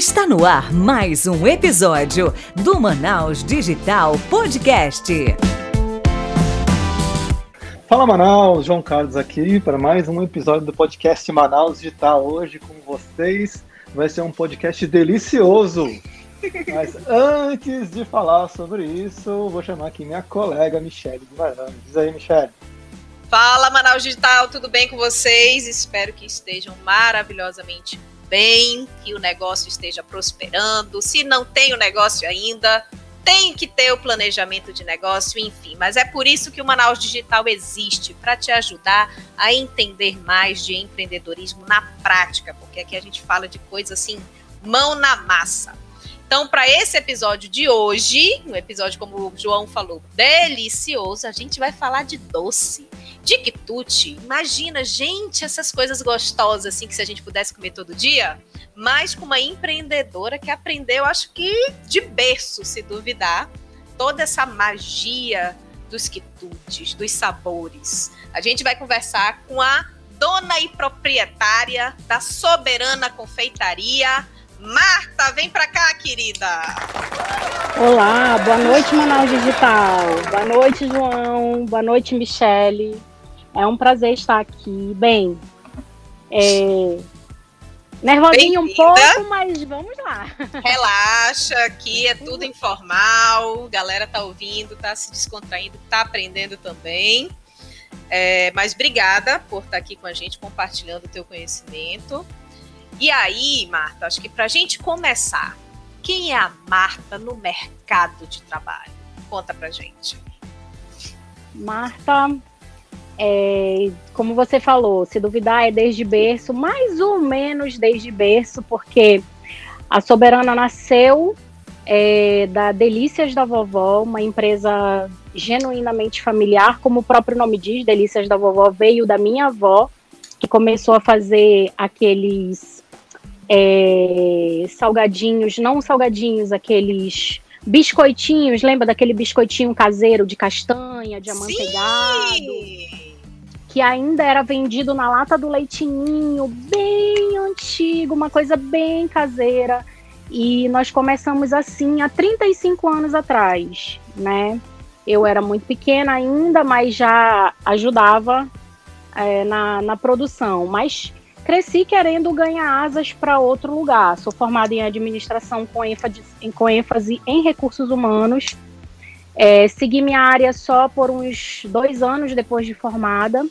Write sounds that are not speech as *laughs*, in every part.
Está no ar mais um episódio do Manaus Digital Podcast. Fala Manaus, João Carlos aqui para mais um episódio do podcast Manaus Digital. Hoje com vocês vai ser um podcast delicioso. *laughs* Mas antes de falar sobre isso, vou chamar aqui minha colega Michele Guimarães. Diz aí, Michele. Fala Manaus Digital, tudo bem com vocês? Espero que estejam maravilhosamente bem, que o negócio esteja prosperando. Se não tem o negócio ainda, tem que ter o planejamento de negócio, enfim. Mas é por isso que o Manaus Digital existe para te ajudar a entender mais de empreendedorismo na prática, porque aqui a gente fala de coisa assim, mão na massa. Então, para esse episódio de hoje, um episódio, como o João falou, delicioso, a gente vai falar de doce de. Imagina, gente, essas coisas gostosas assim que se a gente pudesse comer todo dia, mas com uma empreendedora que aprendeu, acho que de berço, se duvidar, toda essa magia dos quitutes, dos sabores. A gente vai conversar com a dona e proprietária da Soberana Confeitaria, Marta, vem pra cá, querida. Olá, boa noite, Manaus Digital. Boa noite, João. Boa noite, Michele. É um prazer estar aqui. Bem, é... nervosinho um pouco, mas vamos lá. Relaxa, aqui é tudo informal. Galera tá ouvindo, tá se descontraindo, tá aprendendo também. É, mas obrigada por estar aqui com a gente, compartilhando o teu conhecimento. E aí, Marta, acho que para a gente começar, quem é a Marta no mercado de trabalho? Conta pra gente. Marta é, como você falou, se duvidar é desde berço, mais ou menos desde berço, porque a Soberana nasceu é, da Delícias da Vovó, uma empresa genuinamente familiar, como o próprio nome diz, Delícias da Vovó veio da minha avó, que começou a fazer aqueles é, salgadinhos, não salgadinhos, aqueles biscoitinhos, lembra daquele biscoitinho caseiro de castanha, de amanteigado? Sim! Que ainda era vendido na lata do leitinho, bem antigo, uma coisa bem caseira. E nós começamos assim há 35 anos atrás, né? Eu era muito pequena ainda, mas já ajudava é, na, na produção. Mas cresci querendo ganhar asas para outro lugar. Sou formada em administração com ênfase, com ênfase em recursos humanos. É, segui minha área só por uns dois anos depois de formada,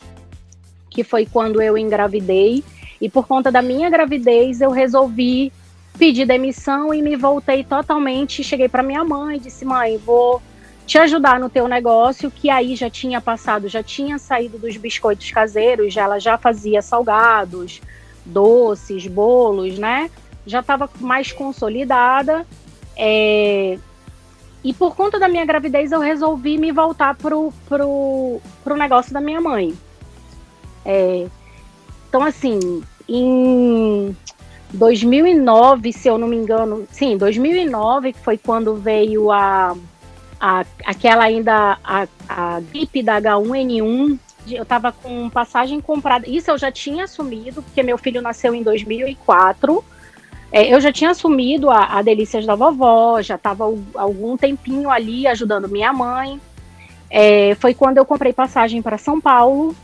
que foi quando eu engravidei. E por conta da minha gravidez, eu resolvi pedir demissão e me voltei totalmente. Cheguei para minha mãe e disse: mãe, vou te ajudar no teu negócio, que aí já tinha passado, já tinha saído dos biscoitos caseiros, já, ela já fazia salgados, doces, bolos, né? Já estava mais consolidada. É, e por conta da minha gravidez, eu resolvi me voltar pro, pro, pro negócio da minha mãe. É, então, assim, em 2009, se eu não me engano, sim, 2009, que foi quando veio a, a aquela ainda, a, a gripe da H1N1, eu estava com passagem comprada, isso eu já tinha assumido, porque meu filho nasceu em 2004, é, eu já tinha assumido a, a Delícias da Vovó, já estava algum tempinho ali ajudando minha mãe. É, foi quando eu comprei passagem para São Paulo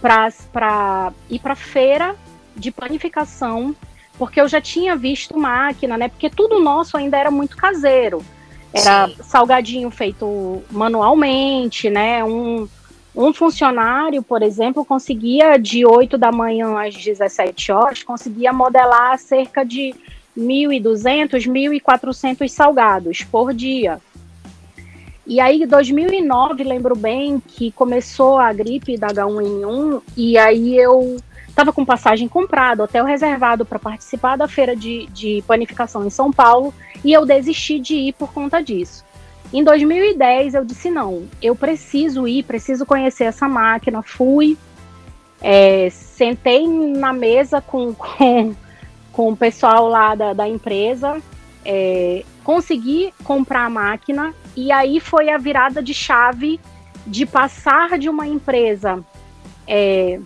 para ir para feira de panificação, porque eu já tinha visto máquina, né? Porque tudo nosso ainda era muito caseiro. Era Sim. salgadinho feito manualmente, né? Um, um funcionário, por exemplo, conseguia de 8 da manhã às 17 horas, conseguia modelar cerca de 1.200, 1.400 salgados por dia. E aí, em 2009, lembro bem que começou a gripe da H1N1, e aí eu estava com passagem comprada, hotel reservado para participar da feira de, de panificação em São Paulo, e eu desisti de ir por conta disso. Em 2010 eu disse não, eu preciso ir, preciso conhecer essa máquina. Fui, é, sentei na mesa com, *laughs* com, com o pessoal lá da, da empresa, é, consegui comprar a máquina e aí foi a virada de chave de passar de uma empresa é,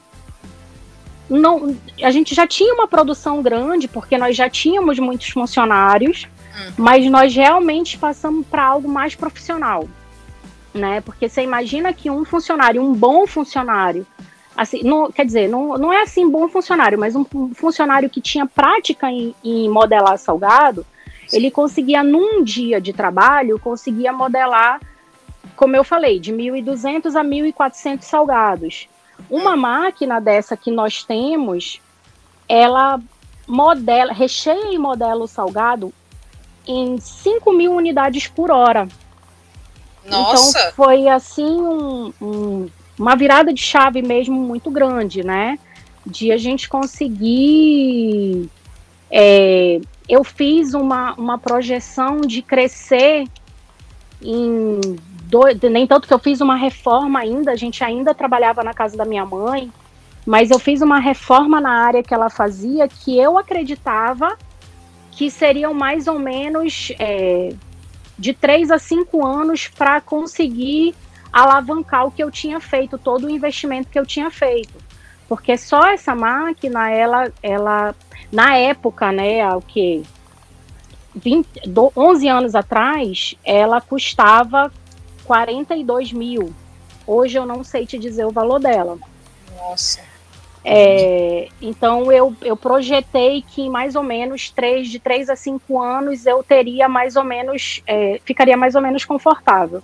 não, a gente já tinha uma produção grande, porque nós já tínhamos muitos funcionários, hum. mas nós realmente passamos para algo mais profissional. Né? Porque você imagina que um funcionário, um bom funcionário, assim, não, quer dizer, não, não é assim bom funcionário, mas um funcionário que tinha prática em, em modelar salgado, ele conseguia, num dia de trabalho, conseguia modelar, como eu falei, de 1.200 a 1.400 salgados. Uma máquina dessa que nós temos, ela modela, recheia e modela o salgado em 5 mil unidades por hora. Nossa! Então foi assim um, um, uma virada de chave mesmo muito grande, né? De a gente conseguir. É, eu fiz uma, uma projeção de crescer em nem tanto que eu fiz uma reforma ainda, a gente ainda trabalhava na casa da minha mãe, mas eu fiz uma reforma na área que ela fazia que eu acreditava que seriam mais ou menos é, de três a cinco anos para conseguir alavancar o que eu tinha feito, todo o investimento que eu tinha feito. Porque só essa máquina, ela, ela na época, né, o que 20, 11 anos atrás, ela custava 42 mil. Hoje eu não sei te dizer o valor dela. Nossa. É, então eu, eu projetei que em mais ou menos três, de 3 a 5 anos eu teria mais ou menos, é, ficaria mais ou menos confortável.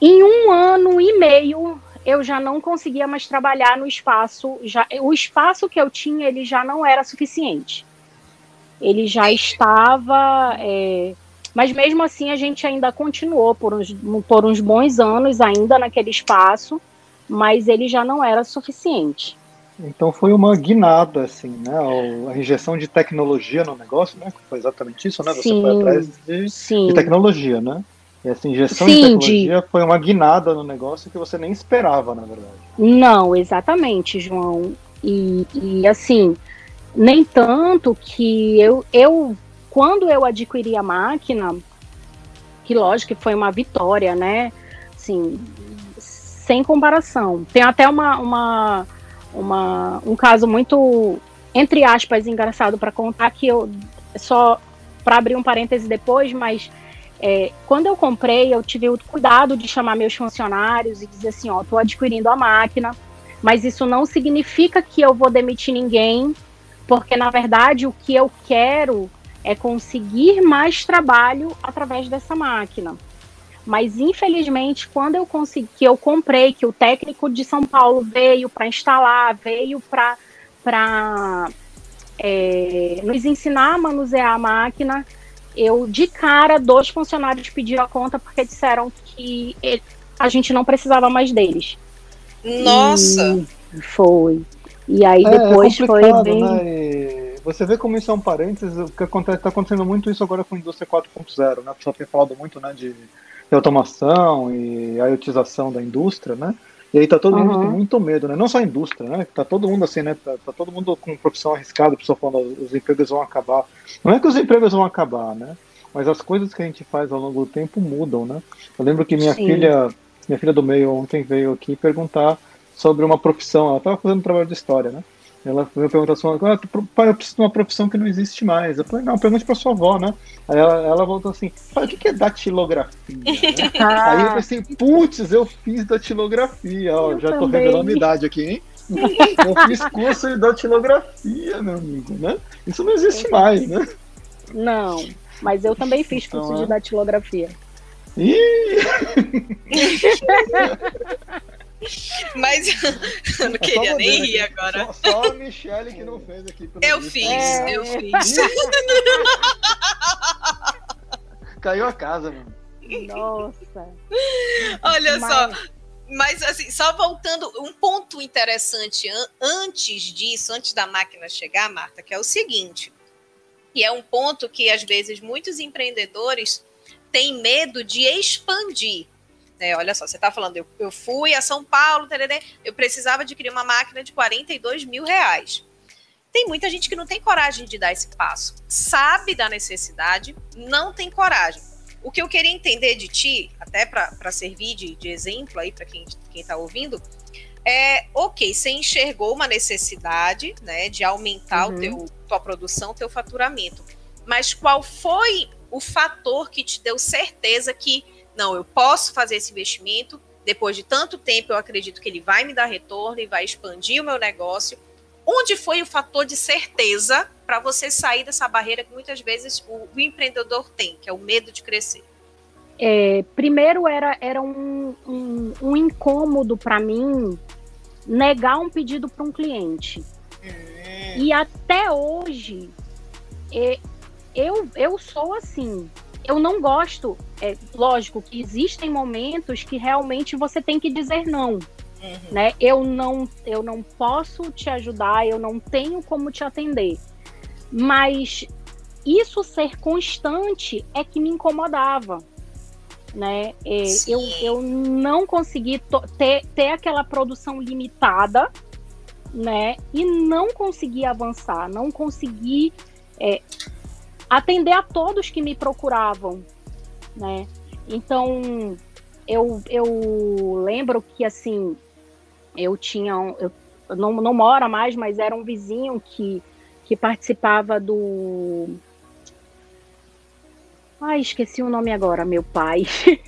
Em um ano e meio eu já não conseguia mais trabalhar no espaço, já, o espaço que eu tinha ele já não era suficiente. Ele já estava é, mas mesmo assim a gente ainda continuou por uns, por uns bons anos ainda naquele espaço, mas ele já não era suficiente. Então foi uma guinada, assim, né? A injeção de tecnologia no negócio, né? Foi exatamente isso, né? Você sim, foi atrás de, de, tecnologia, né? E essa injeção sim, de tecnologia de... foi uma guinada no negócio que você nem esperava, na verdade. Não, exatamente, João. E, e assim, nem tanto que eu, eu quando eu adquiri a máquina, que lógico que foi uma vitória, né? Assim, sem comparação. Tem até uma, uma, uma um caso muito, entre aspas, engraçado para contar que eu só para abrir um parêntese depois, mas é, quando eu comprei, eu tive o cuidado de chamar meus funcionários e dizer assim, ó, tô adquirindo a máquina, mas isso não significa que eu vou demitir ninguém, porque na verdade o que eu quero é conseguir mais trabalho através dessa máquina. Mas infelizmente, quando eu consegui, que eu comprei, que o técnico de São Paulo veio para instalar, veio para é, nos ensinar a manusear a máquina, eu de cara dois funcionários pediram a conta porque disseram que a gente não precisava mais deles. Nossa! E foi. E aí é, é depois é foi bem. Né? Você vê como isso é um parênteses, o que está acontecendo muito isso agora com a indústria 4.0, né? O pessoal tem falado muito né, de, de automação e a iotização da indústria, né? E aí tá todo mundo com muito medo, né? Não só a indústria, né? Tá todo mundo assim, né? Tá, tá todo mundo com profissão arriscada, o pessoal falando os empregos vão acabar. Não é que os empregos vão acabar, né? Mas as coisas que a gente faz ao longo do tempo mudam, né? Eu lembro que minha Sim. filha, minha filha do meio ontem veio aqui perguntar sobre uma profissão, ela estava fazendo trabalho de história, né? Ela me perguntou assim, ah, pai, eu preciso de uma profissão que não existe mais. Eu falei, não, pergunte para sua avó, né? Aí ela, ela voltou assim, pai, o que é datilografia? *laughs* Aí eu pensei, putz, eu fiz datilografia, ó, eu já também. tô revelando a idade aqui, hein? eu fiz curso de datilografia, meu amigo, né? Isso não existe mais, né? Não, mas eu também fiz curso então, de datilografia. Ih! *laughs* Mas *laughs* eu não é queria nem rir agora. Só, só, a Michelle que não fez aqui. eu visto. fiz, é. eu fiz. *laughs* Caiu a casa, mano. Nossa. Olha Mas... só. Mas assim, só voltando, um ponto interessante an antes disso, antes da máquina chegar, Marta, que é o seguinte, e é um ponto que às vezes muitos empreendedores têm medo de expandir. É, olha só, você está falando, eu, eu, fui a São Paulo, tererê, eu precisava adquirir uma máquina de 42 mil reais. Tem muita gente que não tem coragem de dar esse passo. Sabe da necessidade, não tem coragem. O que eu queria entender de ti, até para servir de, de exemplo aí para quem está ouvindo, é, ok, você enxergou uma necessidade, né, de aumentar uhum. o teu, tua produção, teu faturamento. Mas qual foi o fator que te deu certeza que, não, eu posso fazer esse investimento, depois de tanto tempo eu acredito que ele vai me dar retorno e vai expandir o meu negócio. Onde foi o fator de certeza para você sair dessa barreira que muitas vezes o, o empreendedor tem, que é o medo de crescer? É, primeiro era, era um, um, um incômodo para mim negar um pedido para um cliente. Hum. E até hoje, eu, eu sou assim. Eu não gosto. É, lógico que existem momentos que realmente você tem que dizer não. Uhum. Né? Eu não eu não posso te ajudar, eu não tenho como te atender. Mas isso ser constante é que me incomodava né? É, eu, eu não consegui ter, ter aquela produção limitada, né? E não consegui avançar, não consegui é, atender a todos que me procuravam, né? Então, eu, eu lembro que, assim, eu tinha... Eu, não, não mora mais, mas era um vizinho que, que participava do Ai, esqueci o nome agora, meu pai. *laughs*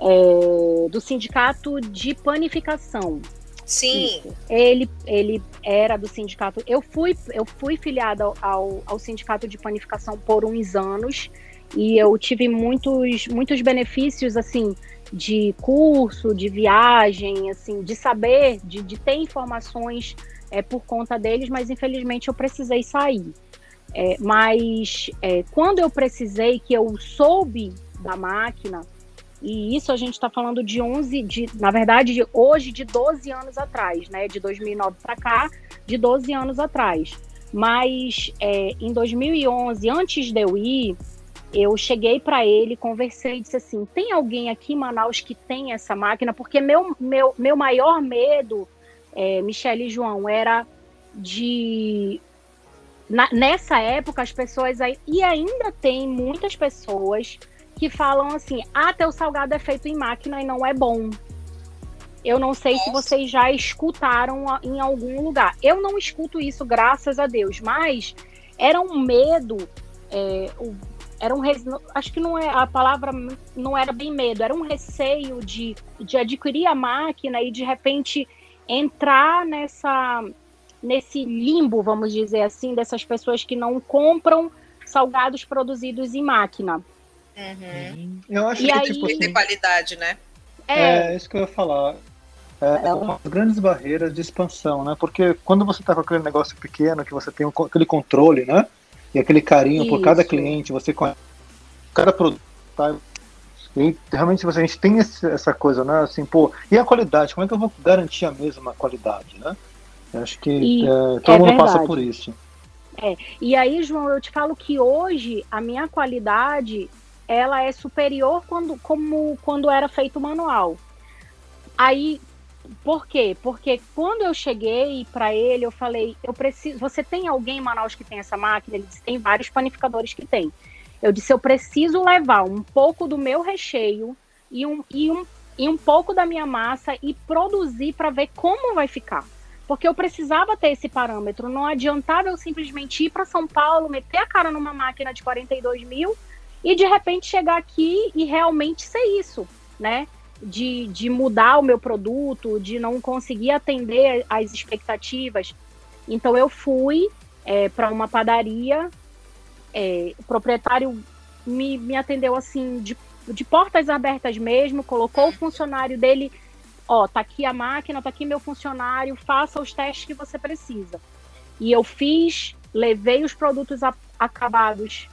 é, do sindicato de panificação. Sim. Ele, ele era do sindicato. Eu fui, eu fui filiada ao, ao sindicato de panificação por uns anos e eu tive muitos, muitos benefícios assim de curso, de viagem, assim, de saber, de, de ter informações é, por conta deles, mas infelizmente eu precisei sair. É, mas é, quando eu precisei, que eu soube da máquina, e isso a gente está falando de 11, de, na verdade, de, hoje de 12 anos atrás, né? De 2009 para cá, de 12 anos atrás. Mas é, em 2011, antes de eu ir, eu cheguei para ele, conversei e disse assim: tem alguém aqui em Manaus que tem essa máquina? Porque meu, meu, meu maior medo, é, Michele e João, era de na, nessa época as pessoas aí, e ainda tem muitas pessoas que falam assim: "Ah, teu salgado é feito em máquina e não é bom". Eu não sei se vocês já escutaram em algum lugar. Eu não escuto isso, graças a Deus, mas era um medo, é, era um acho que não é a palavra não era bem medo, era um receio de, de adquirir a máquina e de repente entrar nessa nesse limbo, vamos dizer assim, dessas pessoas que não compram salgados produzidos em máquina. Uhum. Eu acho e que aí... tipo assim, de qualidade, né? É... é isso que eu ia falar. É, é uma das grandes barreiras de expansão, né? Porque quando você está com aquele negócio pequeno, que você tem um, aquele controle, né? E aquele carinho isso. por cada cliente, você conhece cada produto, tá? E realmente a gente tem esse, essa coisa, né? Assim, pô, e a qualidade? Como é que eu vou garantir a mesma qualidade, né? Acho que e, é, todo é mundo verdade. passa por isso. É. E aí, João, eu te falo que hoje a minha qualidade ela é superior quando, como quando era feito manual. Aí, por quê? Porque quando eu cheguei para ele, eu falei, eu preciso. Você tem alguém em Manaus que tem essa máquina? Ele disse, tem vários panificadores que tem. Eu disse, eu preciso levar um pouco do meu recheio e um, e um, e um pouco da minha massa e produzir para ver como vai ficar porque eu precisava ter esse parâmetro. Não adiantava eu simplesmente ir para São Paulo, meter a cara numa máquina de 42 mil e de repente chegar aqui e realmente ser isso, né? De, de mudar o meu produto, de não conseguir atender às expectativas. Então eu fui é, para uma padaria, é, o proprietário me, me atendeu assim de, de portas abertas mesmo, colocou o funcionário dele ó, tá aqui a máquina, tá aqui meu funcionário, faça os testes que você precisa. E eu fiz, levei os produtos a, acabados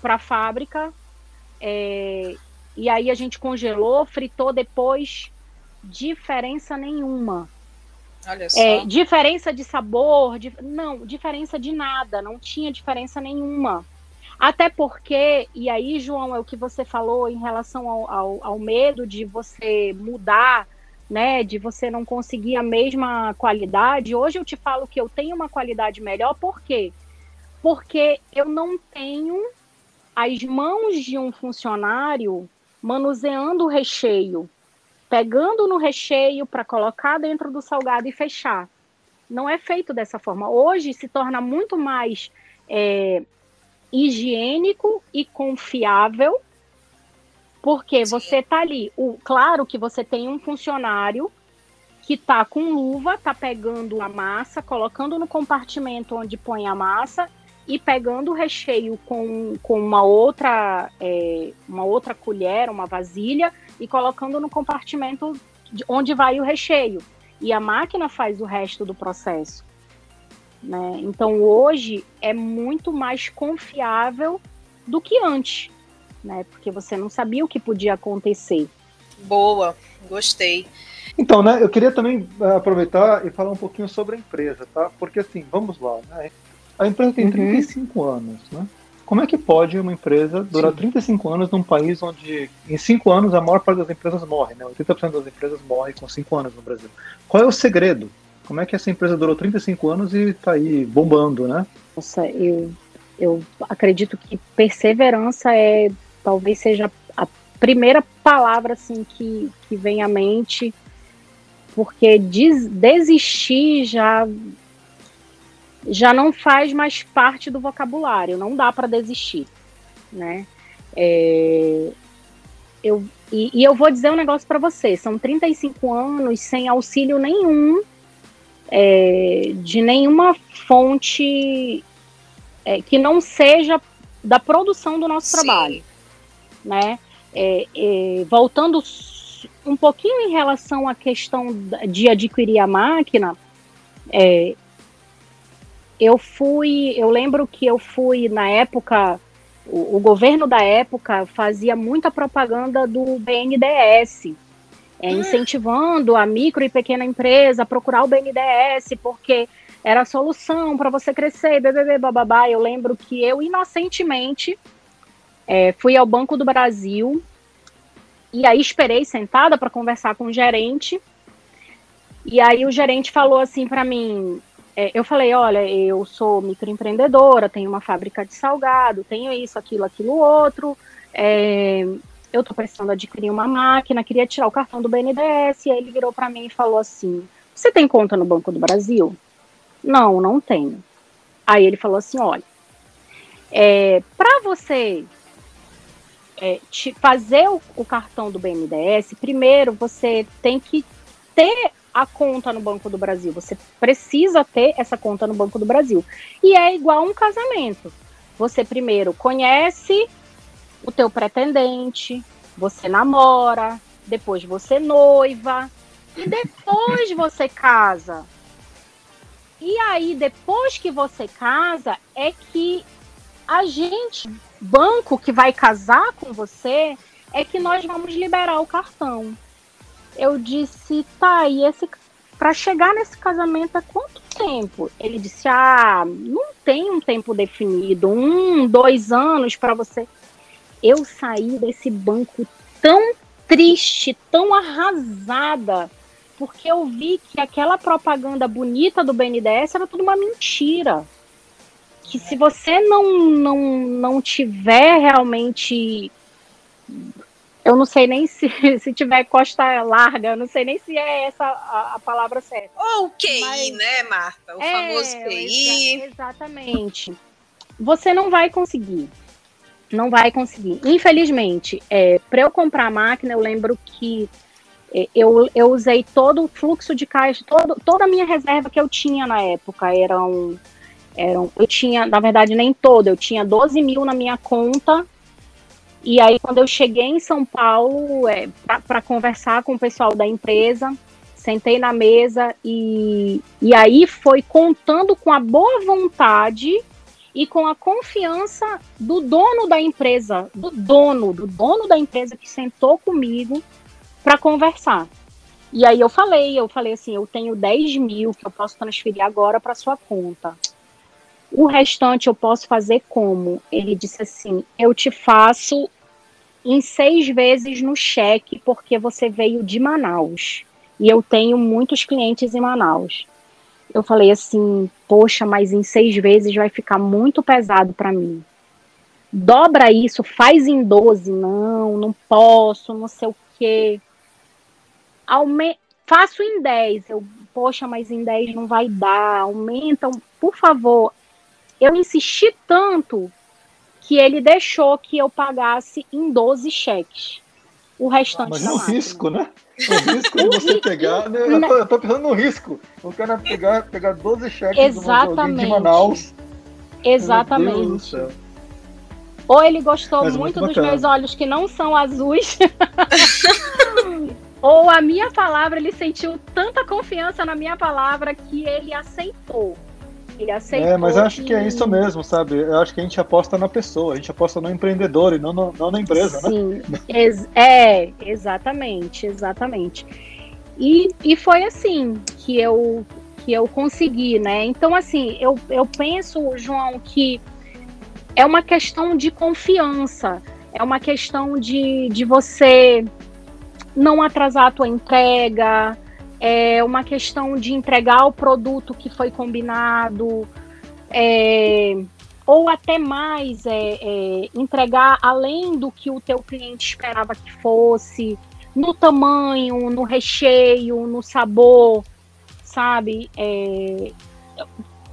para a fábrica, é, e aí a gente congelou, fritou depois, diferença nenhuma. Olha é, só. É, diferença de sabor, de, não, diferença de nada, não tinha diferença nenhuma. Até porque, e aí, João, é o que você falou em relação ao, ao, ao medo de você mudar né, de você não conseguir a mesma qualidade. Hoje eu te falo que eu tenho uma qualidade melhor, por quê? Porque eu não tenho as mãos de um funcionário manuseando o recheio. pegando no recheio para colocar dentro do salgado e fechar. Não é feito dessa forma. Hoje se torna muito mais é, higiênico e confiável, porque Sim. você tá ali. O, claro que você tem um funcionário que tá com luva, tá pegando a massa, colocando no compartimento onde põe a massa e pegando o recheio com, com uma outra é, uma outra colher, uma vasilha e colocando no compartimento onde vai o recheio. E a máquina faz o resto do processo. Né? Então hoje é muito mais confiável do que antes, né? Porque você não sabia o que podia acontecer. Boa, gostei. Então, né, eu queria também uh, aproveitar e falar um pouquinho sobre a empresa, tá? Porque assim, vamos lá, né? A empresa tem uhum. 35 anos, né? Como é que pode uma empresa durar Sim. 35 anos num país onde em 5 anos a maior parte das empresas morre, né? 80% das empresas morrem com 5 anos no Brasil. Qual é o segredo? Como é que essa empresa durou 35 anos e está aí bombando, né? Nossa, eu, eu acredito que perseverança é talvez seja a primeira palavra assim que, que vem à mente, porque des, desistir já já não faz mais parte do vocabulário, não dá para desistir, né? É, eu, e, e, eu vou dizer um negócio para você: são 35 anos sem auxílio nenhum, é, de nenhuma fonte é, que não seja da produção do nosso Sim. trabalho, né? É, é, voltando um pouquinho em relação à questão de adquirir a máquina, é, eu fui, eu lembro que eu fui na época, o, o, governo da época fazia muita propaganda do BNDES, é, incentivando a micro e pequena empresa a procurar o BNDES, porque era a solução para você crescer, bebê, bababá. Eu lembro que eu inocentemente é, fui ao Banco do Brasil e aí esperei sentada para conversar com o gerente. E aí o gerente falou assim para mim, é, eu falei, olha, eu sou microempreendedora, tenho uma fábrica de salgado, tenho isso, aquilo, aquilo outro. É, eu estou precisando adquirir uma máquina, queria tirar o cartão do BNDES. E aí ele virou para mim e falou assim: Você tem conta no Banco do Brasil? Não, não tenho. Aí ele falou assim: Olha, é, para você é, fazer o, o, cartão do BNDES, primeiro você tem que ter a conta no Banco do Brasil. Você precisa ter essa conta no Banco do Brasil. E é igual um casamento. Você primeiro conhece o teu pretendente, você namora, depois você noiva e depois *laughs* você casa. E aí, depois que você casa, é que a gente, banco que vai casar com você, é que nós vamos liberar o cartão eu disse, tá, e esse para chegar nesse casamento é quanto tempo? Ele disse, ah, não tem um tempo definido, um, dois anos para você. Eu saí desse banco tão triste, tão arrasada, porque eu vi que aquela propaganda bonita do BNDES era tudo uma mentira. Que se você não, não, não tiver realmente eu não sei nem se, *laughs* se tiver costa larga, eu não sei nem se é essa a, a palavra certa. Ou QI, Mas, né, Marta? O é, famoso QI. Exa exatamente. Você não vai conseguir. Não vai conseguir. Infelizmente, é, para eu comprar a máquina, eu lembro que é, eu, eu usei todo o fluxo de caixa, todo, toda a minha reserva que eu tinha na época. Eram, eram. Eu tinha, na verdade, nem toda, eu tinha 12 mil na minha conta e aí, quando eu cheguei em São Paulo é, para conversar com o pessoal da empresa, sentei na mesa e, e aí foi contando com a boa vontade e com a confiança do dono da empresa, do dono, do dono da empresa que sentou comigo para conversar. E aí eu falei, eu falei assim, eu tenho 10 mil que eu posso transferir agora para sua conta. O restante eu posso fazer como? Ele disse assim, eu te faço em seis vezes no cheque, porque você veio de Manaus. E eu tenho muitos clientes em Manaus. Eu falei assim, poxa, mas em seis vezes vai ficar muito pesado para mim. Dobra isso, faz em 12. Não, não posso, não sei o quê. aume faço em 10. Eu, poxa, mas em 10 não vai dar, aumentam, por favor. Eu insisti tanto que ele deixou que eu pagasse em 12 cheques. O restante Mas é um risco, né? O risco de você *laughs* pegar. né? Eu, tô, eu tô pensando no risco. O cara pegar, pegar 12 cheques alguém de Exatamente. Manaus. Exatamente. Ou ele gostou Mas muito muito dos meus olhos que não são azuis. *laughs* Ou a minha palavra, ele sentiu tanta confiança na minha palavra que ele aceitou. Ele aceitou. É, mas acho que é que- isso mesmo, sabe? Eu acho que a gente aposta na pessoa, a gente aposta no empreendedor e não, no- não na empresa, né? Sim, ex- é, exatamente, exatamente. E, e foi assim que eu que eu consegui, né? Então, assim, eu, eu penso, João, que é uma questão de confiança, é uma questão de, de você não atrasar a tua entrega, é uma questão de entregar o produto que foi combinado, é, ou até mais, é, é, entregar além do que o teu cliente esperava que fosse, no tamanho, no recheio, no sabor, sabe? É,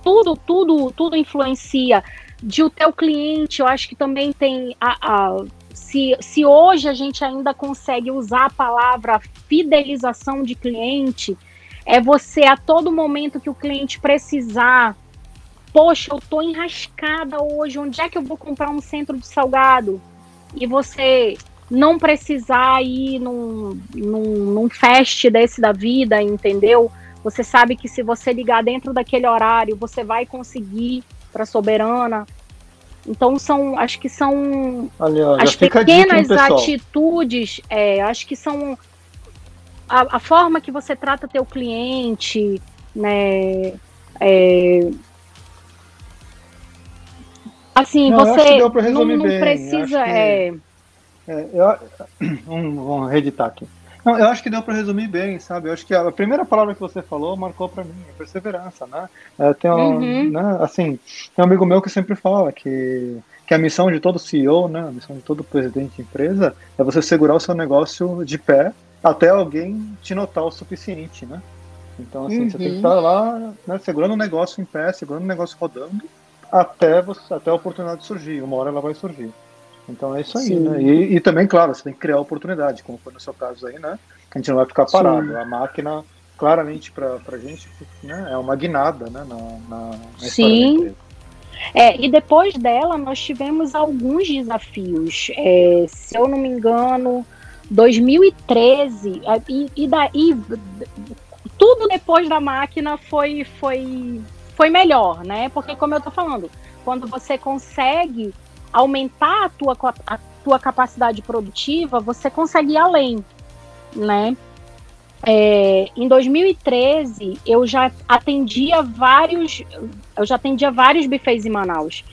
tudo, tudo, tudo influencia. De o teu cliente, eu acho que também tem a, a- se, se hoje a gente ainda consegue usar a palavra fidelização de cliente, é você a todo momento que o cliente precisar, poxa, eu tô enrascada hoje, onde é que eu vou comprar um centro de salgado? E você não precisar ir num, num, num fest desse da vida, entendeu? Você sabe que se você ligar dentro daquele horário, você vai conseguir para Soberana. Então são, acho que são Ali, ó, as a dica, hein, pequenas atitudes, é, acho que são a, a forma que você trata teu cliente, né? é, assim, Não, eu você não, não precisa. que- é, É, eu, *clears throat* vamos, vamos reeditar aqui. Não, eu acho que deu para resumir bem, sabe? Eu acho que a primeira palavra que você falou marcou para mim, é perseverança, né? É, tem um, Uhum. né, assim, tem um amigo meu que sempre fala que, que a missão de todo CEO, né, a missão de todo presidente de empresa é você segurar o seu negócio de pé até alguém te notar o suficiente, né? Então, assim, você tem que Uhum. estar lá, né, segurando o negócio em pé, segurando o negócio rodando, até, você, até a oportunidade surgir. Uma hora ela vai surgir. Então é isso aí, Sim. né? E, e também, claro, você tem que criar oportunidade, como foi no seu caso aí, né? A gente não vai ficar parado. Sim. A máquina, claramente, para a gente, né, é uma guinada, né? Na, na, na Sim. É, e depois dela, nós tivemos alguns desafios. É, se eu não me engano, 2013, é, e, e daí tudo depois da máquina foi, foi, foi melhor, né? Porque, como eu tô falando, quando você consegue aumentar a tua, a tua capacidade produtiva, você consegue ir além, né? É, em 2013, eu já atendia vários, eu já atendia vários bufês em Manaus.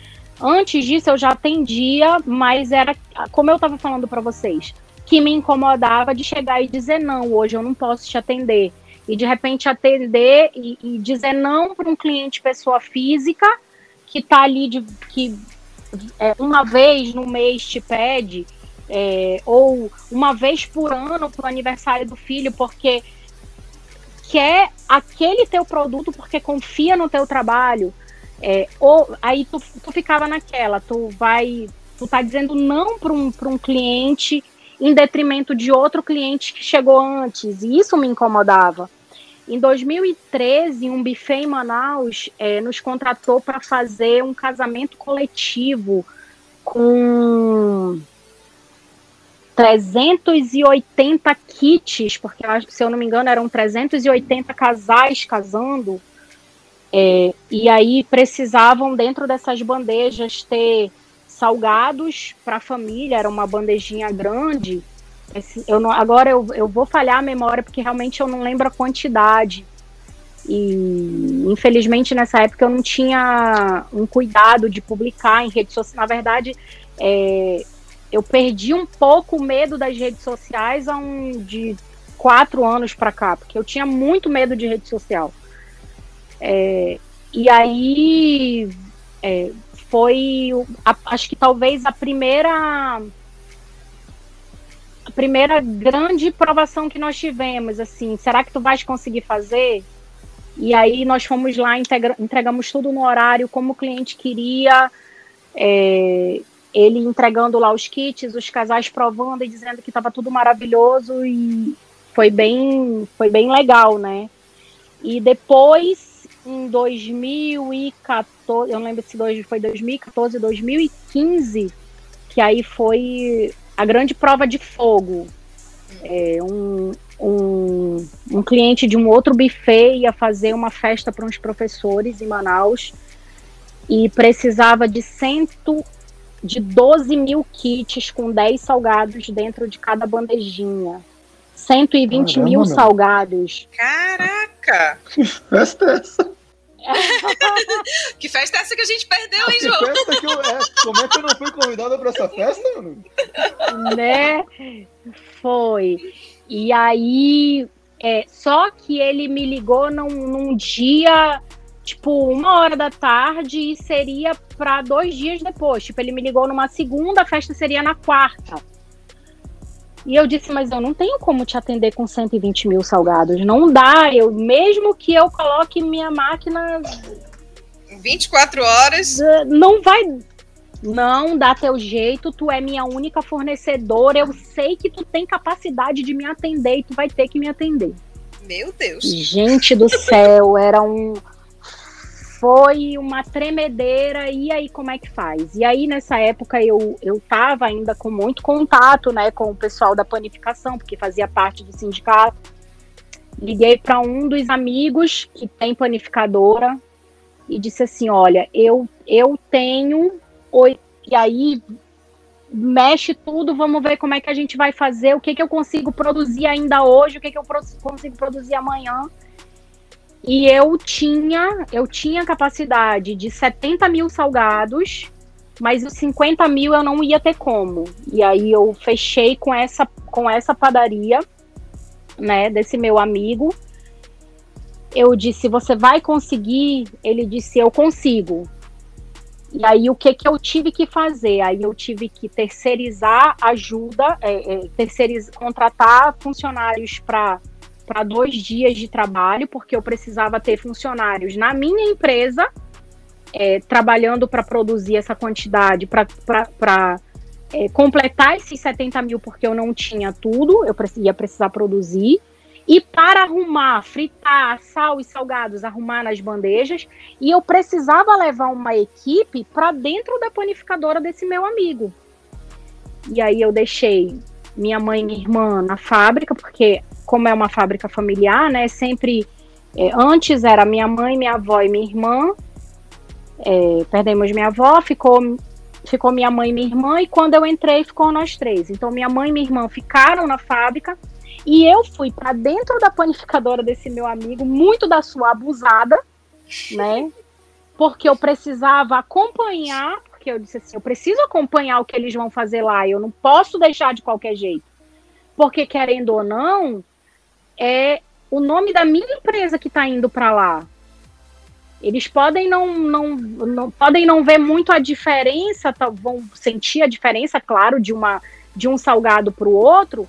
Antes disso, eu já atendia, mas era como eu estava falando para vocês, que me incomodava de chegar e dizer não, hoje eu não posso te atender. E de repente atender e, e dizer não para um cliente pessoa física que está ali de que é, uma vez no mês te pede, é, ou uma vez por ano para o aniversário do filho, porque quer aquele teu produto porque confia no teu trabalho, é, ou aí tu, tu ficava naquela, tu vai, tu tá dizendo não para um, um cliente em detrimento de outro cliente que chegou antes, e isso me incomodava. Em 2013, um buffet em Manaus é, nos contratou para fazer um casamento coletivo com 380 kits, porque se eu não me engano eram 380 casais casando, é, e aí precisavam dentro dessas bandejas ter salgados para a família, era uma bandejinha grande. Eu não- agora eu, eu vou falhar a memória porque realmente eu não lembro a quantidade. E infelizmente nessa época eu não tinha um cuidado de publicar em redes sociais. Na verdade, é, eu perdi um pouco o medo das redes sociais há um de quatro anos para cá, porque eu tinha muito medo de rede social. É, e aí é, foi, a- acho que talvez a primeira primeira grande provação que nós tivemos, assim, será que tu vais conseguir fazer? E aí nós fomos lá, entregamos tudo no horário, como o cliente queria, é, ele entregando lá os kits, os casais provando e dizendo que estava tudo maravilhoso e foi bem, foi bem legal, né? E depois, em 2014, eu não lembro se foi 2014, 2015, que aí foi a grande prova de fogo. É, um, um, um cliente de um outro buffet ia fazer uma festa para uns professores em Manaus e precisava de cento de 12 mil kits com 10 salgados dentro de cada bandejinha. 120 Caramba, mil meu. salgados. Caraca! Que festa é essa? *laughs* que festa é essa que a gente perdeu, hein, João? Que eu, é, como é que eu não fui convidada para essa festa, mano? Né? Foi. E aí, é, só que ele me ligou num, num dia tipo, uma hora da tarde e seria para dois dias depois. Tipo, ele me ligou numa segunda, a festa seria na quarta. E eu disse, mas eu não tenho como te atender com 120 mil salgados. Não dá. Eu, mesmo que eu coloque minha máquina. 24 horas. Não vai. Não dá teu jeito, tu é minha única fornecedora. Eu sei que tu tem capacidade de me atender e tu vai ter que me atender. Meu Deus. Gente do céu, era um foi uma tremedeira, e aí como é que faz? E aí nessa época eu, eu tava ainda com muito contato, né, com o pessoal da panificação, porque fazia parte do sindicato. Liguei para um dos amigos que tem panificadora e disse assim, olha, eu eu tenho e aí mexe tudo, vamos ver como é que a gente vai fazer, o que que eu consigo produzir ainda hoje, o que que eu consigo produzir amanhã e eu tinha, eu tinha capacidade de 70 mil salgados, mas os 50 mil eu não ia ter como. E aí eu fechei com essa, com essa padaria, né, desse meu amigo. Eu disse, você vai conseguir? Ele disse, eu consigo. E aí o que que eu tive que fazer? Aí eu tive que terceirizar ajuda, é, é, contratar funcionários para para dois dias de trabalho, porque eu precisava ter funcionários na minha empresa é, trabalhando para produzir essa quantidade, para é, completar esses 70 mil, porque eu não tinha tudo, eu ia precisar produzir. E para arrumar, fritar sal e salgados, arrumar nas bandejas, e eu precisava levar uma equipe para dentro da panificadora desse meu amigo. E aí eu deixei minha mãe e minha irmã na fábrica, porque como é uma fábrica familiar, né? Sempre é, antes era minha mãe, minha avó e minha irmã. É, perdemos minha avó, ficou ficou minha mãe e minha irmã e quando eu entrei ficou nós três. Então minha mãe e minha irmã ficaram na fábrica e eu fui para dentro da panificadora desse meu amigo, muito da sua abusada, né? Porque eu precisava acompanhar, porque eu disse assim, eu preciso acompanhar o que eles vão fazer lá, eu não posso deixar de qualquer jeito. Porque querendo ou não, é o nome da minha empresa que está indo para lá. Eles podem não, não, não, podem não ver muito a diferença, tá, vão sentir a diferença, claro, de uma de um salgado para o outro,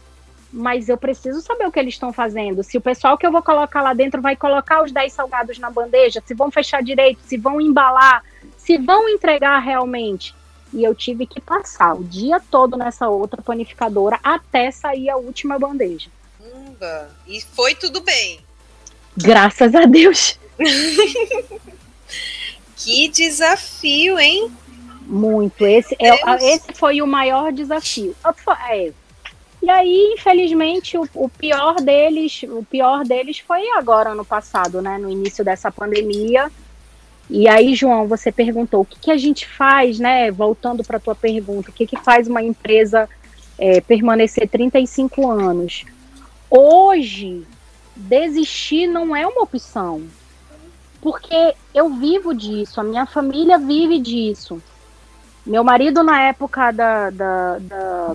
mas eu preciso saber o que eles estão fazendo. Se o pessoal que eu vou colocar lá dentro vai colocar os 10 salgados na bandeja, se vão fechar direito, se vão embalar, se vão entregar realmente. E eu tive que passar o dia todo nessa outra panificadora até sair a última bandeja. Caramba! E foi tudo bem. Graças a Deus. *laughs* que desafio, hein? Muito. Esse, é, esse foi o maior desafio. É. E aí, infelizmente, o, o, pior deles, o pior deles foi agora no passado, né? No início dessa pandemia. E aí, João, você perguntou o que, que a gente faz, né? Voltando para a tua pergunta, o que, que faz uma empresa é, permanecer 35 anos? Hoje, desistir não é uma opção. Porque eu vivo disso, a minha família vive disso. Meu marido, na época da, da, da,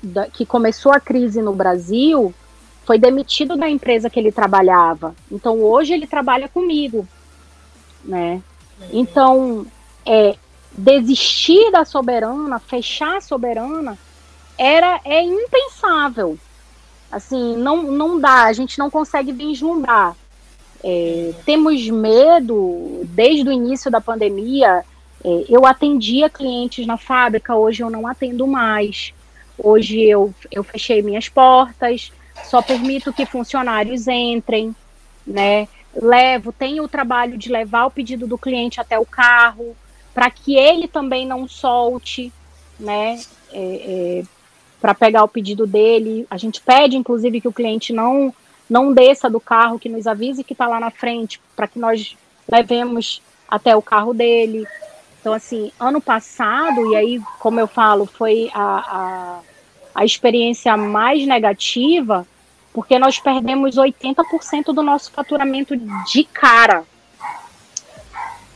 da, que começou a crise no Brasil, foi demitido da empresa que ele trabalhava. Então, hoje ele trabalha comigo. Né? Então, é, desistir da soberana, fechar a soberana, era é impensável. Assim, não, não dá, a gente não consegue vislumbrar. É, temos medo, desde o início da pandemia, é, eu atendia clientes na fábrica, hoje eu não atendo mais. Hoje eu, eu fechei minhas portas, só permito que funcionários entrem, né? Levo, tenho o trabalho de levar o pedido do cliente até o carro, para que ele também não solte, né? É, é, para pegar o pedido dele. A gente pede, inclusive, que o cliente não não desça do carro, que nos avise que está lá na frente, para que nós levemos até o carro dele. Então, assim, ano passado, e aí, como eu falo, foi a, a, a experiência mais negativa, porque nós perdemos 80% do nosso faturamento de cara.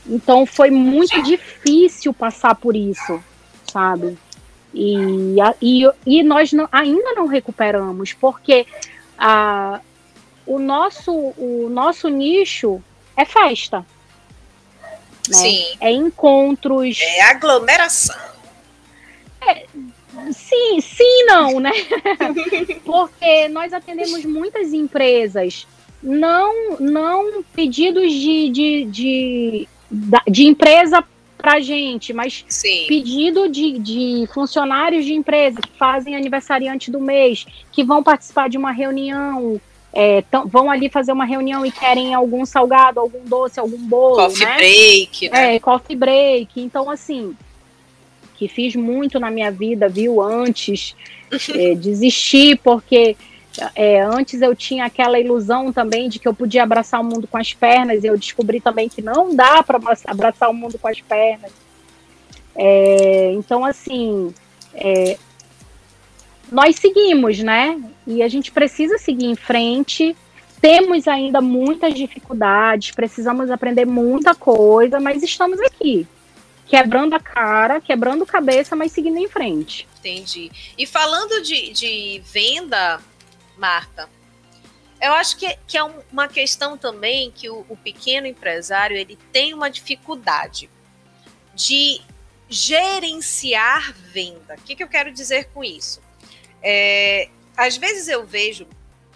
Então, foi muito difícil passar por isso, sabe? E, e, e nós não, ainda não recuperamos, porque a, o, nosso, o nosso nicho é festa. Né? Sim. É encontros. É aglomeração. É, sim, sim, não, né? *laughs* porque nós atendemos muitas empresas, não, não pedidos de, de, de, de empresa para gente, mas Sim. pedido de, de funcionários de empresa que fazem aniversariante do mês, que vão participar de uma reunião, é, tão, vão ali fazer uma reunião e querem algum salgado, algum doce, algum bolo. Coffee né? break, né? É, coffee break. Então, assim, que fiz muito na minha vida, viu, antes, *laughs* é, desistir, porque é, antes eu tinha aquela ilusão também de que eu podia abraçar o mundo com as pernas, e eu descobri também que não dá para abraçar o mundo com as pernas. É, então, assim, é, nós seguimos, né? E a gente precisa seguir em frente. Temos ainda muitas dificuldades, precisamos aprender muita coisa, mas estamos aqui quebrando a cara, quebrando cabeça, mas seguindo em frente. Entendi. E falando de, de venda, Marta, eu acho que, que é uma questão também que o, o pequeno empresário ele tem uma dificuldade de gerenciar venda. O que, que eu quero dizer com isso? É, às vezes eu vejo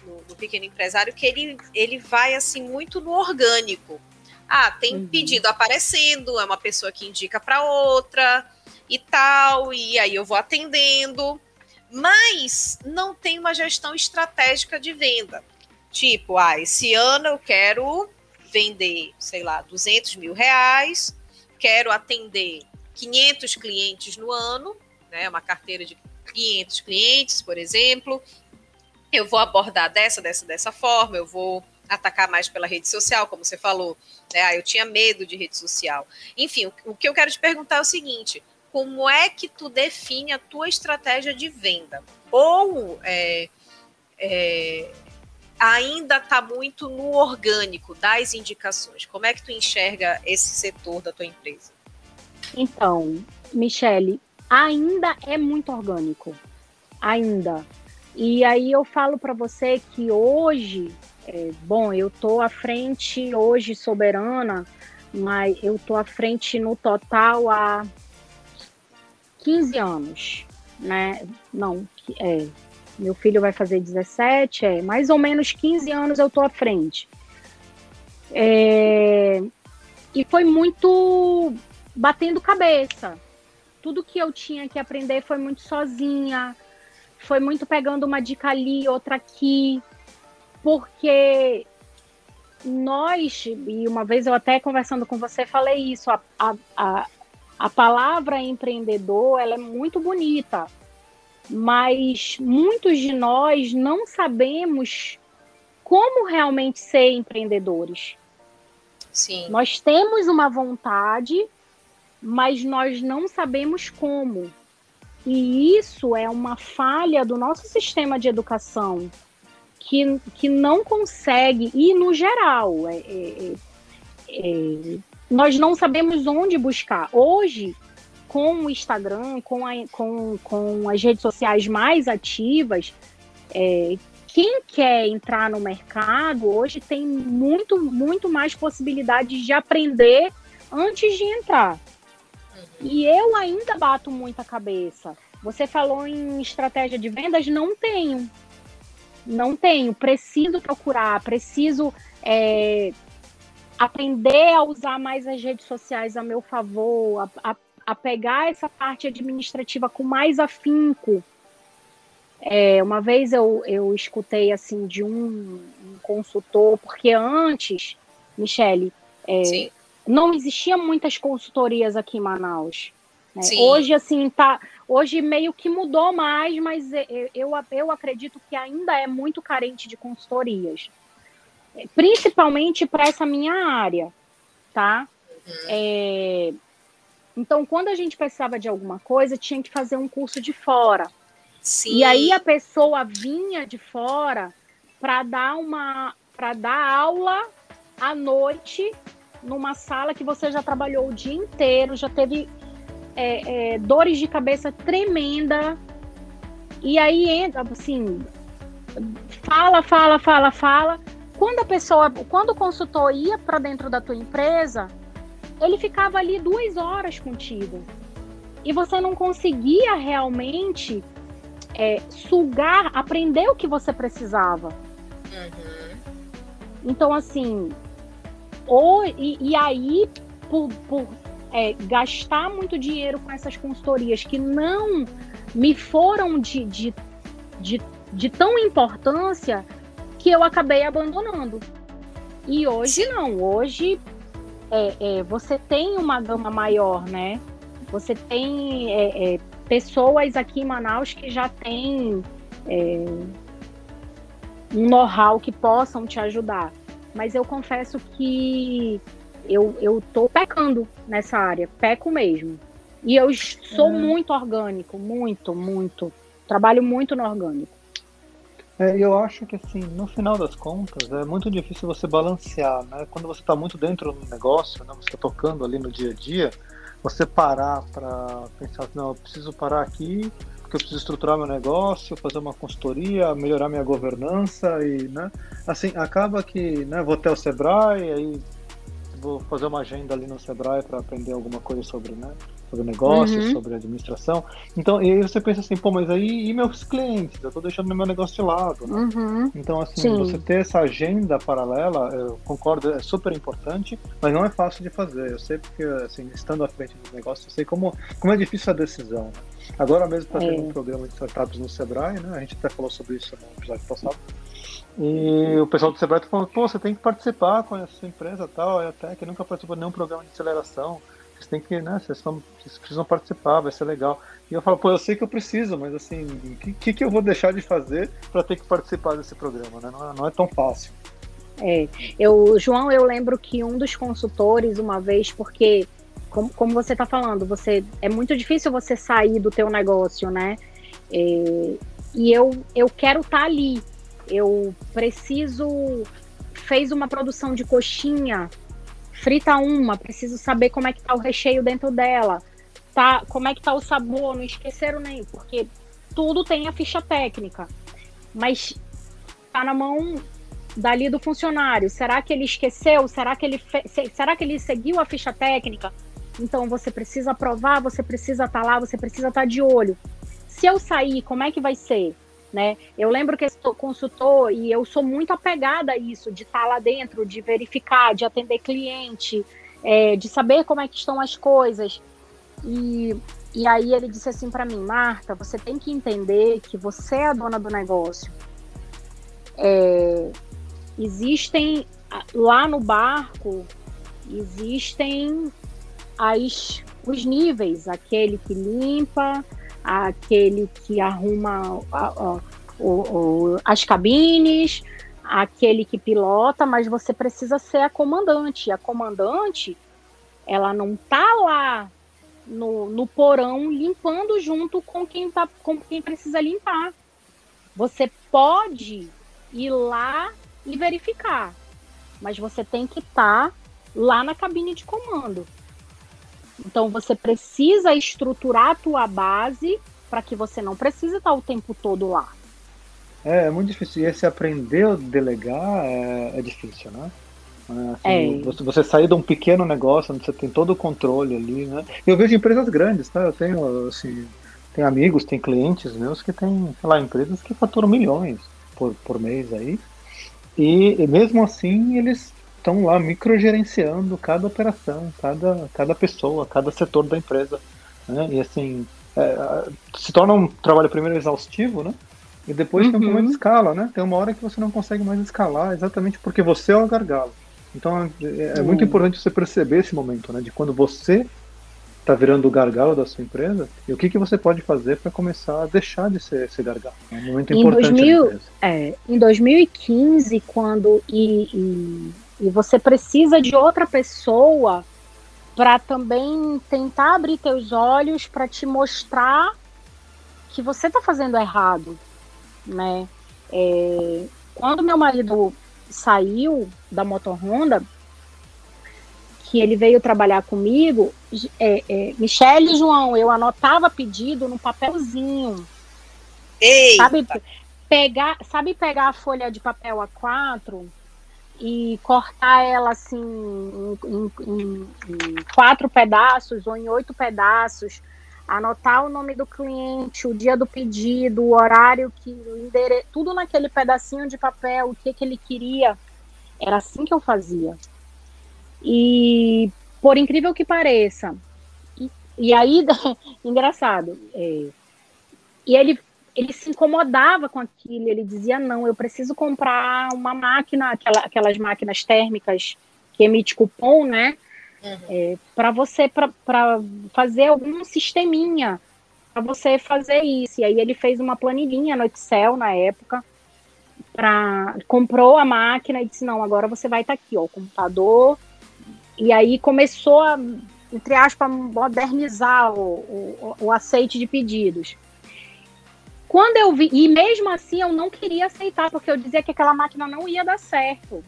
no, no, pequeno empresário que ele, ele vai assim muito no orgânico. Ah, tem uhum. pedido aparecendo, é uma pessoa que indica para outra e tal, e aí eu vou atendendo mas não tem uma gestão estratégica de venda. Tipo, ah, esse ano eu quero vender, sei lá, 200 mil reais, quero atender 500 clientes no ano, né, uma carteira de 500 clientes, por exemplo. Eu vou abordar dessa, dessa, dessa forma, eu vou atacar mais pela rede social, como você falou. Né? Ah, eu tinha medo de rede social. Enfim, o, o que eu quero te perguntar é o seguinte: como é que tu define a tua estratégia de venda? Ou é, é, ainda está muito no orgânico das indicações? Como é que tu enxerga esse setor da tua empresa? Então, Michele, ainda é muito orgânico. Ainda. E aí eu falo para você que hoje, é, bom, eu tô à frente hoje soberana, mas eu tô à frente no total a 15 anos, né? Não, é, meu filho vai fazer 17, é mais ou menos 15 anos eu tô à frente. É, e foi muito batendo cabeça. Tudo que eu tinha que aprender foi muito sozinha, foi muito pegando uma dica ali, outra aqui, porque nós, e uma vez eu até conversando com você falei isso, a, a, a a palavra empreendedor ela é muito bonita, mas muitos de nós não sabemos como realmente ser empreendedores. Sim. Nós temos uma vontade, mas nós não sabemos como. E isso é uma falha do nosso sistema de educação, que, que não consegue, e no geral, é, é, é, nós não sabemos onde buscar. Hoje, com o Instagram, com, a, com, com as redes sociais mais ativas, é, quem quer entrar no mercado hoje tem muito, muito mais possibilidades de aprender antes de entrar. E eu ainda bato muita cabeça. Você falou em estratégia de vendas? Não tenho. Não tenho. Preciso procurar, preciso é, aprender a usar mais as redes sociais a meu favor, a, a, a pegar essa parte administrativa com mais afinco. É, uma vez eu, eu escutei assim de um, um consultor, porque antes, Michele, é, não existia muitas consultorias aqui em Manaus. Né? Hoje, assim, tá. Hoje meio que mudou mais, mas eu, eu, eu acredito que ainda é muito carente de consultorias. Principalmente para essa minha área, tá? Uhum. É, então, quando a gente precisava de alguma coisa, tinha que fazer um curso de fora. Sim. E aí a pessoa vinha de fora para dar uma para dar aula à noite numa sala que você já trabalhou o dia inteiro, já teve é, é, dores de cabeça tremenda. E aí entra assim, fala, fala, fala, fala. Quando a pessoa, quando o consultor ia para dentro da tua empresa, ele ficava ali duas horas contigo. E você não conseguia realmente é, sugar, aprender o que você precisava. Uhum. Então, assim, ou, e, e aí, por, por é, gastar muito dinheiro com essas consultorias que não me foram de, de, de, de tão importância que eu acabei abandonando. E hoje não, hoje é, é, você tem uma gama maior, né? Você tem é, é pessoas aqui em Manaus que já têm é, um know-how que possam te ajudar. Mas eu confesso que eu, eu tô pecando nessa área, peco mesmo. E eu sou é. muito orgânico, muito, muito. Trabalho muito no orgânico. É, eu acho que assim, no final das contas, é muito difícil você balancear, né? Quando você está muito dentro do negócio, né? você está tocando ali no dia a dia, você parar para pensar, não, eu preciso parar aqui, porque eu preciso estruturar meu negócio, fazer uma consultoria, melhorar minha governança e, né? Assim, acaba que, né, vou até o Sebrae, aí vou fazer uma agenda ali no Sebrae para aprender alguma coisa sobre, né? Sobre negócio, uhum. sobre administração. Então, e aí você pensa assim, pô, mas aí e meus clientes? Eu estou deixando meu negócio de lado, né? Uhum. Então, assim, Sim. você ter essa agenda paralela, eu concordo, é super importante, mas não é fácil de fazer. Eu sei porque, assim, estando à frente do negócio, eu sei como, como é difícil a decisão, né? Agora mesmo está tendo é. um programa de startups no Sebrae, né? A gente até falou sobre isso no episódio passado. E o pessoal do Sebrae tá falando, pô, você tem que participar com essa empresa tal, é até que nunca participou de nenhum programa de aceleração. Vocês têm que, né, vocês, estão, vocês precisam participar, vai ser legal. E eu falo, pô, eu sei que eu preciso, mas assim, o que, que, que, eu vou deixar de fazer para ter que participar desse programa, né? Não é, não é tão fácil. É, eu, João, eu lembro que um dos consultores, uma vez, porque, como, como você está falando, você é muito difícil você sair do teu negócio, né? É, e eu, eu quero estar tá ali, eu preciso fez uma produção de coxinha, frita uma, preciso saber como é que tá o recheio dentro dela, tá? Como é que tá o sabor, não esqueceram nem, porque tudo tem a ficha técnica. Mas tá na mão dali do funcionário. Será que ele esqueceu? Será que ele fe... será que ele seguiu a ficha técnica? Então você precisa aprovar, você precisa estar tá lá, você precisa estar tá de olho. Se eu sair, como é que vai ser? Né? Eu lembro que esse consultor, e eu sou muito apegada a isso, de estar lá dentro, de verificar, de atender cliente, é, de saber como é que estão as coisas. E, e aí ele disse assim para mim, Marta, você tem que entender que você é a dona do negócio. É, existem lá no barco existem as, os níveis, aquele que limpa, aquele que arruma a, a, as cabines, aquele que pilota, mas você precisa ser a comandante. A comandante, ela não tá lá no, no porão limpando junto com quem, tá, com quem precisa limpar. Você pode ir lá e verificar, mas você tem que estar tá lá na cabine de comando. Então você precisa estruturar a tua base para que você não precise estar o tempo todo lá. É, é muito difícil. E esse aprender a delegar é, é difícil, né? É, assim, é. Você, você sair de um pequeno negócio onde você tem todo o controle ali, né? Eu vejo empresas grandes, tá? Eu tenho, assim, tem amigos, tem clientes meus que têm, sei lá, empresas que faturam milhões por, por mês aí. E, e mesmo assim eles estão lá microgerenciando cada operação, cada, cada pessoa, cada setor da empresa. Né? E assim, é, se torna um trabalho primeiro exaustivo, né? E depois uhum. tem um problema de escala, né? Tem uma hora que você não consegue mais escalar, exatamente porque você é o gargalo. Então é, é muito importante você perceber esse momento, né? De quando você está virando o gargalo da sua empresa e o que, que você pode fazer para começar a deixar de ser esse gargalo. É um momento em importante. 2000, é, em 2015, quando e, e, e você precisa de outra pessoa para também tentar abrir teus olhos para te mostrar que você está fazendo errado, né? É, quando meu marido saiu da motorhonda, que ele veio trabalhar comigo, é, é, Michele e João, eu anotava pedido no papelzinho. Eita. Sabe pegar, sabe pegar a folha de papel A4 e cortar ela assim em, em, em, quatro pedaços ou em oito pedaços, anotar o nome do cliente, o dia do pedido, o horário que o endereço, tudo naquele pedacinho de papel, o que, que ele queria. Era assim que eu fazia. E por incrível que pareça, e, e aí, *laughs* engraçado, é, e ele, ele se incomodava com aquilo, ele dizia, não, eu preciso comprar uma máquina, aquela, aquelas máquinas térmicas que emite cupom, né? Uhum. É, para você, para fazer algum sisteminha, para você fazer isso. E aí ele fez uma planilhinha no Excel na época, pra, comprou a máquina e disse, não, agora você vai estar tá aqui, ó, o computador e aí começou a, entre aspas, modernizar o, o, o aceite de pedidos. Quando eu vi, e mesmo assim eu não queria aceitar, porque eu dizia que aquela máquina não ia dar certo.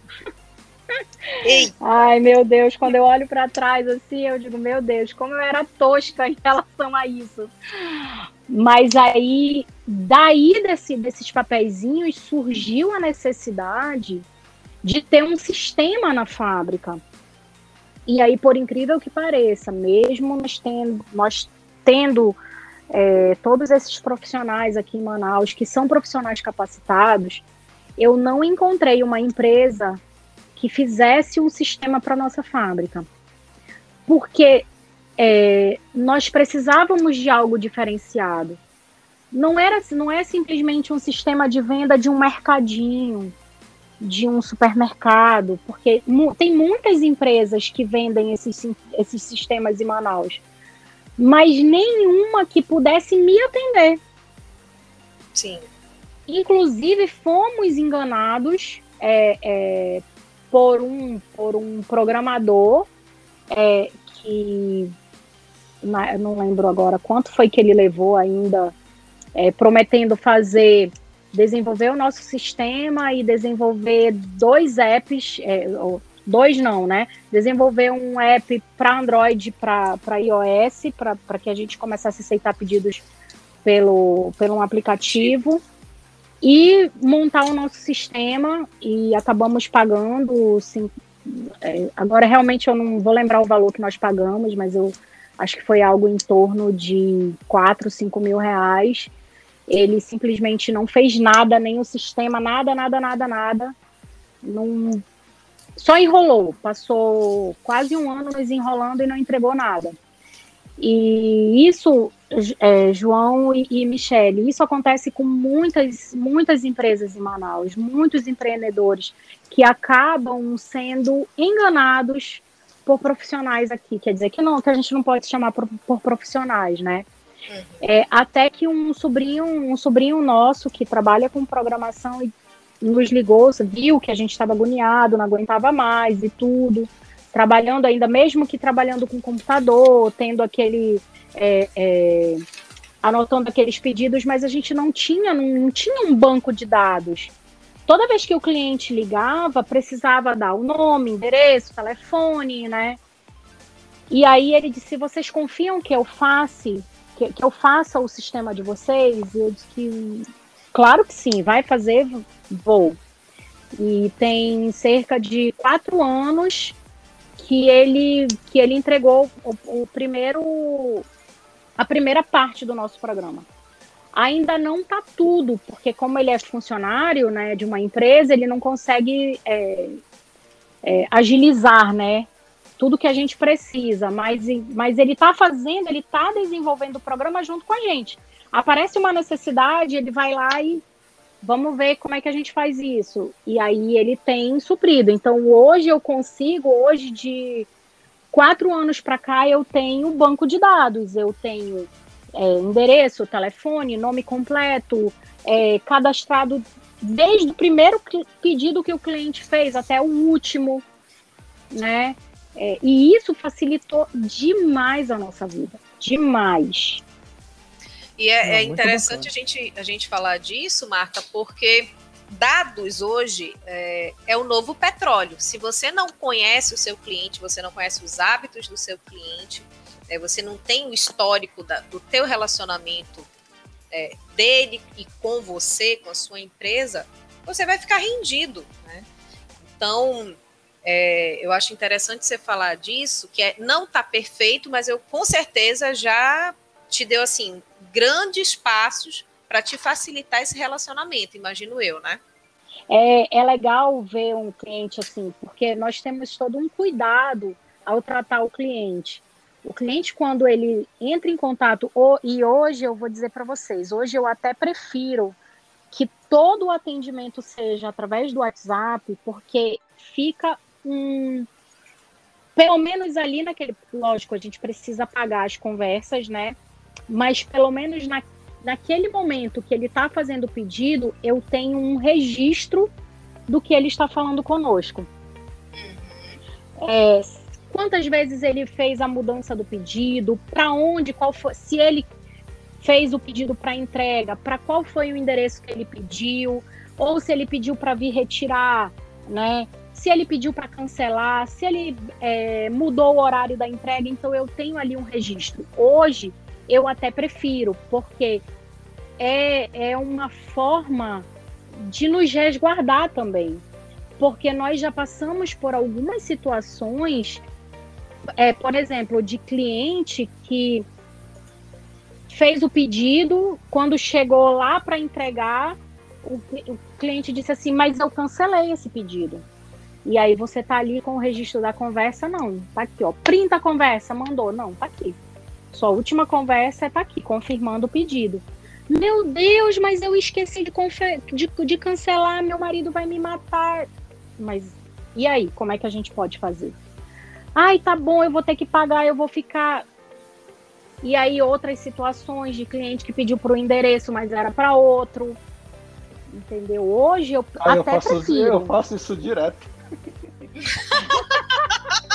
*laughs* Ai, meu Deus, quando eu olho para trás assim, eu digo, meu Deus, como eu era tosca em relação a isso. Mas aí, daí desse, desses papeizinhos, surgiu a necessidade de ter um sistema na fábrica. E aí, por incrível que pareça, mesmo nós tendo, nós tendo é, todos esses profissionais aqui em Manaus, que são profissionais capacitados, eu não encontrei uma empresa que fizesse um sistema para nossa fábrica. Porque é, nós precisávamos de algo diferenciado. Não era, não é simplesmente um sistema de venda de um mercadinho, de um supermercado, porque tem muitas empresas que vendem esses, esses sistemas em Manaus, mas nenhuma que pudesse me atender. Sim. Inclusive, fomos enganados é, é, por, um, por um programador é, que não lembro agora quanto foi que ele levou ainda, é, prometendo fazer desenvolver o nosso sistema e desenvolver dois apps, é, dois não, né? Desenvolver um app para Android, para iOS, para que a gente começasse a aceitar pedidos pelo, pelo um aplicativo e montar o nosso sistema e acabamos pagando, sim, é, agora realmente eu não vou lembrar o valor que nós pagamos, mas eu acho que foi algo em torno de 4, 5 mil reais ele simplesmente não fez nada, nem o sistema, nada, nada, nada, nada. Não, só enrolou, passou quase um ano nos enrolando e não entregou nada. E isso, é, João e, e Michele, isso acontece com muitas, muitas empresas em Manaus, muitos empreendedores que acabam sendo enganados por profissionais aqui. Quer dizer que não, que a gente não pode chamar por, por profissionais, né? É, até que um sobrinho, um sobrinho nosso que trabalha com programação e nos ligou, viu que a gente estava agoniado, não aguentava mais e tudo, trabalhando ainda, mesmo que trabalhando com computador, tendo aquele. É, é, anotando aqueles pedidos, mas a gente não tinha, não, não tinha um banco de dados. Toda vez que o cliente ligava, precisava dar o nome, endereço, telefone, né? E aí ele disse: vocês confiam que eu faça que, que eu faça o sistema de vocês? E eu disse que, claro que sim, vai fazer, vou. E tem cerca de quatro anos que ele, que ele entregou o, o primeiro a primeira parte do nosso programa. Ainda não está tudo, porque como ele é funcionário né, de uma empresa, ele não consegue é, é, agilizar né, tudo que a gente precisa, mas, mas ele está fazendo, ele está desenvolvendo o programa junto com a gente. Aparece uma necessidade, ele vai lá e vamos ver como é que a gente faz isso. E aí ele tem suprido. Então hoje eu consigo, hoje de quatro anos para cá, eu tenho banco de dados, eu tenho é, endereço, telefone, nome completo, é, cadastrado desde o primeiro pedido que o cliente fez até o último, né? É, e isso facilitou demais a nossa vida, demais. E é, é interessante a gente, a gente falar disso, Marta, porque dados hoje é, é, o novo petróleo. Se você não conhece o seu cliente, você não conhece os hábitos do seu cliente, é, você não tem o histórico da, do teu relacionamento é, dele e com você, com a sua empresa, você vai ficar rendido. Né? Então, é, eu acho interessante você falar disso, que é, não está perfeito, mas eu com certeza já te deu assim grandes passos para te facilitar esse relacionamento, imagino eu, né? É, é legal ver um cliente assim, porque nós temos todo um cuidado ao tratar o cliente. O cliente, quando ele entra em contato, e hoje eu vou dizer para vocês, hoje eu até prefiro que todo o atendimento seja através do WhatsApp, porque fica um. Pelo menos ali naquele. Lógico, a gente precisa pagar as conversas, né? Mas pelo menos na, naquele momento que ele está fazendo o pedido, eu tenho um registro do que ele está falando conosco. É, quantas vezes ele fez a mudança do pedido, para onde, qual foi, se ele fez o pedido para entrega, para qual foi o endereço que ele pediu, ou se ele pediu para vir retirar, né? Se ele pediu para cancelar, se ele é, mudou o horário da entrega, então eu tenho ali um registro. Hoje eu até prefiro, porque é, é uma forma de nos resguardar também. Porque nós já passamos por algumas situações, é, por exemplo, de cliente que fez o pedido, quando chegou lá para entregar, o, o, cliente disse assim, mas eu cancelei esse pedido. E aí você tá ali com o registro da conversa, não, tá aqui, ó, printa a conversa, mandou, não, tá aqui. Sua última conversa está aqui, confirmando o pedido. Meu Deus, mas eu esqueci de, de, de cancelar, meu marido vai me matar. Mas e aí, como é que a gente pode fazer? Ai, tá bom, eu vou ter que pagar, eu vou ficar. E aí, outras situações de cliente que pediu para o endereço, mas era para outro. Entendeu? Hoje eu ah, até eu faço, prefiro. Eu faço isso direto. *laughs*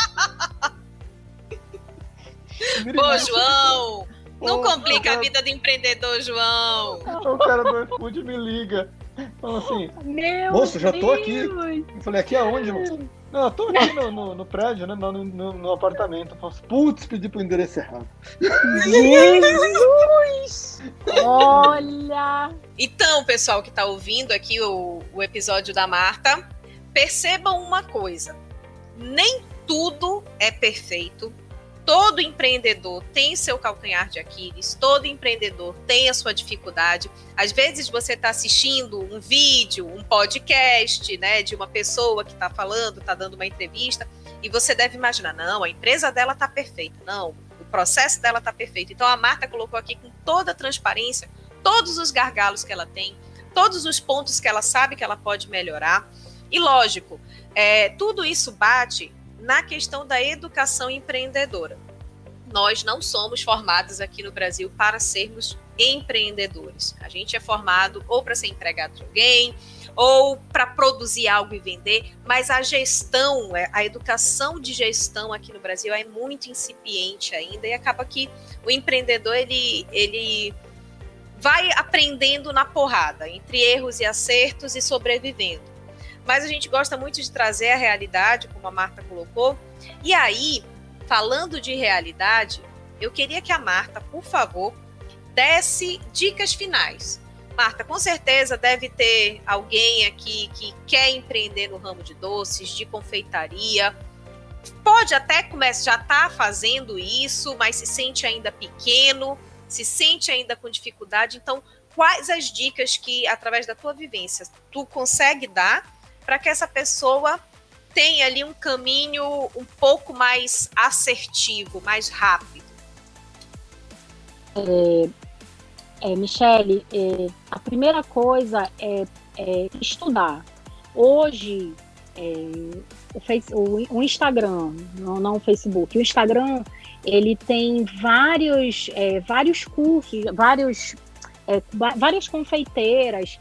Pô, João! Não complica a vida do empreendedor, João. O cara do iFood me liga. Fala assim, Meu moço, já tô aqui. Eu falei, aqui aonde, moço? Não, eu tô aqui no, no, no prédio, né? No, no, no apartamento. Eu falo, putz, pedi pro endereço errado. Jesus! Olha! Então, pessoal que tá ouvindo aqui o, o episódio da Marta, percebam uma coisa. Nem tudo é perfeito todo empreendedor tem seu calcanhar de Aquiles, todo empreendedor tem a sua dificuldade. Às vezes você está assistindo um vídeo, um podcast, né, de uma pessoa que está falando, está dando uma entrevista, e você deve imaginar, não, a empresa dela está perfeita, não, o processo dela está perfeito. Então a Marta colocou aqui com toda a transparência todos os gargalos que ela tem, todos os pontos que ela sabe que ela pode melhorar. E lógico, é, tudo isso bate na questão da educação empreendedora. Nós não somos formados aqui no Brasil para sermos empreendedores. A gente é formado ou para ser empregado de alguém, ou para produzir algo e vender, mas a gestão, é, a educação de gestão aqui no Brasil é muito incipiente ainda e acaba que o empreendedor ele, ele vai aprendendo na porrada, entre erros e acertos e sobrevivendo mas a gente gosta muito de trazer a realidade, como a Marta colocou. E aí, falando de realidade, eu queria que a Marta, por favor, desse dicas finais. Marta, com certeza deve ter alguém aqui que quer empreender no ramo de doces, de confeitaria. Pode até começar, já está fazendo isso, mas se sente ainda pequeno. se sente ainda com dificuldade. Então, quais as dicas que, através da tua vivência, tu consegue dar para que essa pessoa tenha ali um caminho um pouco mais assertivo, mais rápido? É, é, Michele, é, a primeira coisa é, é estudar. Hoje, é, o, o, o, Instagram, não, não o Facebook, o Instagram, ele tem vários, é, vários cursos, vários, é, várias confeiteiras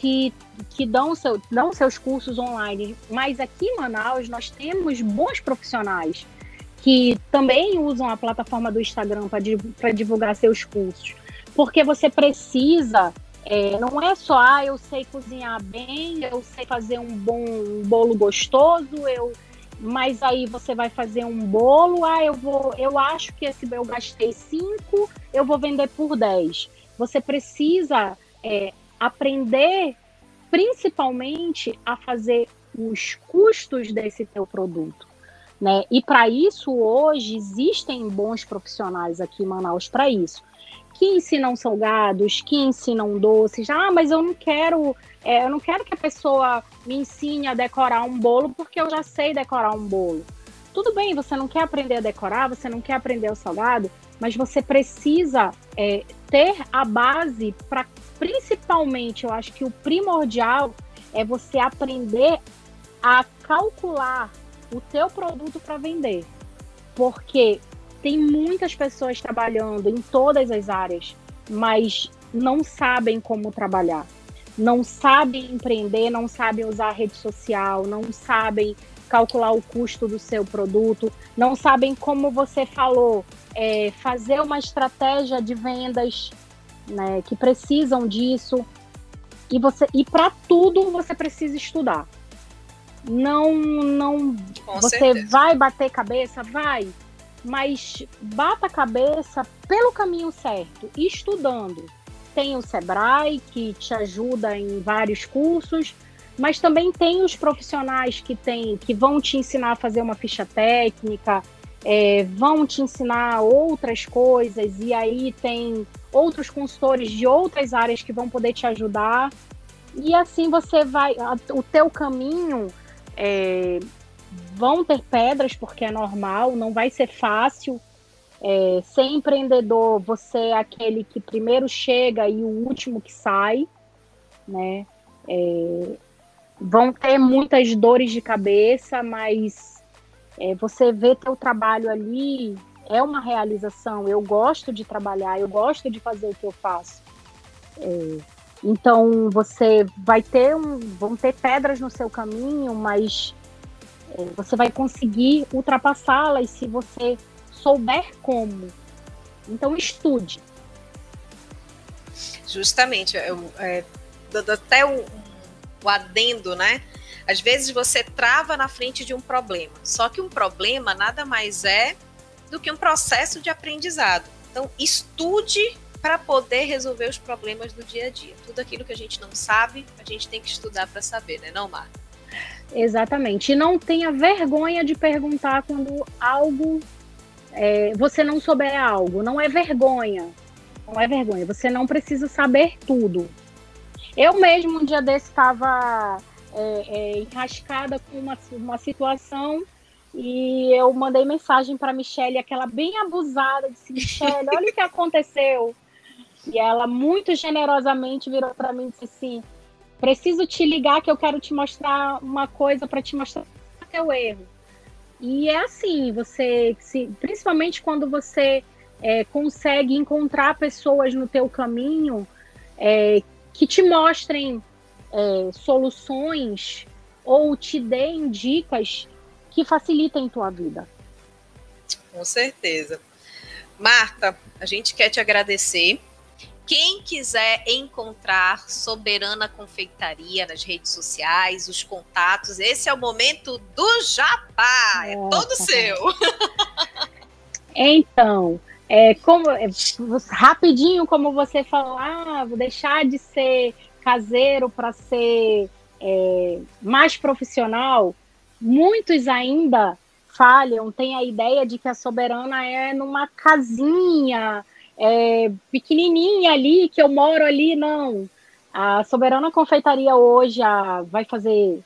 que, que dão, seu, dão seus cursos online. Mas aqui em Manaus, nós temos bons profissionais que também usam a plataforma do Instagram para divulgar seus cursos. Porque você precisa, é, não é só, ah, eu sei cozinhar bem, eu sei fazer um bom bolo gostoso, eu mas aí você vai fazer um bolo, ah, eu vou, eu acho que esse eu gastei 5, eu vou vender por 10. Você precisa é, aprender principalmente a fazer os custos desse teu produto. Né? E para isso, hoje, existem bons profissionais aqui em Manaus para isso, que ensinam salgados, que ensinam doces. Ah, mas eu não quero, é, eu não quero que a pessoa me ensine a decorar um bolo, porque eu já sei decorar um bolo. Tudo bem, você não quer aprender a decorar, você não quer aprender o salgado, mas você precisa é, ter a base para, principalmente, eu acho que o primordial é você aprender a calcular o teu produto para vender. Porque tem muitas pessoas trabalhando em todas as áreas, mas não sabem como trabalhar. Não sabem empreender, não sabem usar rede social, não sabem calcular o custo do seu produto, não sabem como você falou, é, fazer uma estratégia de vendas né, que precisam disso. E você e para tudo você precisa estudar não não Com você certeza. vai bater cabeça, vai, mas bata a cabeça pelo caminho certo, estudando. Tem o Sebrae que te ajuda em vários cursos, mas também tem os profissionais que tem que vão te ensinar a fazer uma ficha técnica, é, vão te ensinar outras coisas e aí tem outros consultores de outras áreas que vão poder te ajudar e assim você vai o teu caminho é, vão ter pedras, porque é normal, não vai ser fácil. É, ser empreendedor, você é aquele que primeiro chega e o último que sai, né? É, vão ter muitas dores de cabeça, mas é, você vê teu trabalho ali é uma realização. Eu gosto de trabalhar, eu gosto de fazer o que eu faço. É, então você vai ter um, vão ter pedras no seu caminho, mas é, você vai conseguir ultrapassá-las se você souber como. Então estude. Justamente, eu, é, até o, o adendo, né? Às vezes você trava na frente de um problema. Só que um problema nada mais é do que um processo de aprendizado. Então, estude para poder resolver os problemas do dia a dia. Tudo aquilo que a gente não sabe, a gente tem que estudar para saber, né, não, Mar? Exatamente. E não tenha vergonha de perguntar quando algo é, você não souber algo. Não é vergonha. Não é vergonha. Você não precisa saber tudo. Eu mesmo um dia desse estava é, é, enrascada com uma, uma situação e eu mandei mensagem para Michelle, aquela bem abusada, disse: Michelle, olha o que aconteceu. E ela muito generosamente virou para mim e disse assim: preciso te ligar que eu quero te mostrar uma coisa para te mostrar o teu erro. E é assim, você, se, principalmente quando você é, consegue encontrar pessoas no teu caminho é, que te mostrem é, soluções ou te deem dicas que facilitem tua vida. Com certeza. Marta, a gente quer te agradecer quem quiser encontrar Soberana Confeitaria nas redes sociais, os contatos, esse é o momento do jabá, é todo seu. *laughs* Então, é, como, é, rapidinho, como você falou, ah, vou deixar de ser caseiro para ser é, mais profissional. Muitos ainda falham, têm a ideia de que a soberana é numa casinha é, pequenininha ali, que eu moro ali, não. A Soberana Confeitaria hoje a, vai fazer,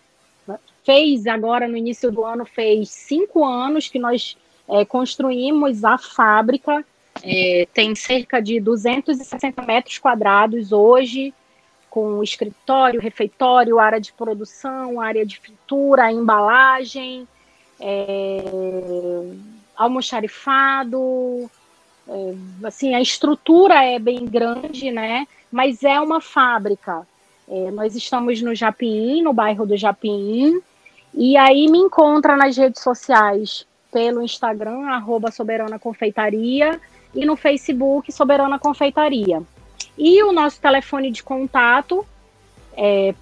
fez agora no início do ano, fez cinco anos que nós é, construímos a fábrica, é, tem cerca de 260 metros quadrados hoje, com escritório, refeitório, área de produção, área de fritura, embalagem, é, almoxarifado, é, assim, a estrutura é bem grande, né? Mas é uma fábrica. É, nós estamos no Japim, no bairro do Japim, e aí me encontra nas redes sociais pelo Instagram, arroba Soberana Confeitaria, e no Facebook, Soberana Confeitaria. E o nosso telefone de contato é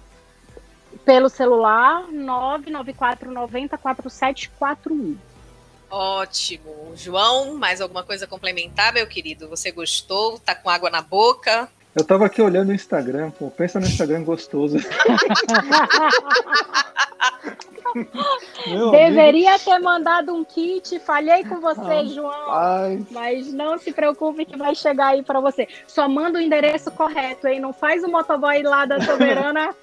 pelo celular 994 90 4741. Ótimo. João, mais alguma coisa a complementar, meu querido? Você gostou? Tá com água na boca? Eu tava aqui olhando o Instagram, pô, pensa no Instagram gostoso. *laughs* Deveria amigo. ter mandado um kit, falhei com você, ah, João. Ai. Mas não se preocupe que vai chegar aí para você. Só manda o endereço correto, hein? Não faz o motoboy lá da Soberana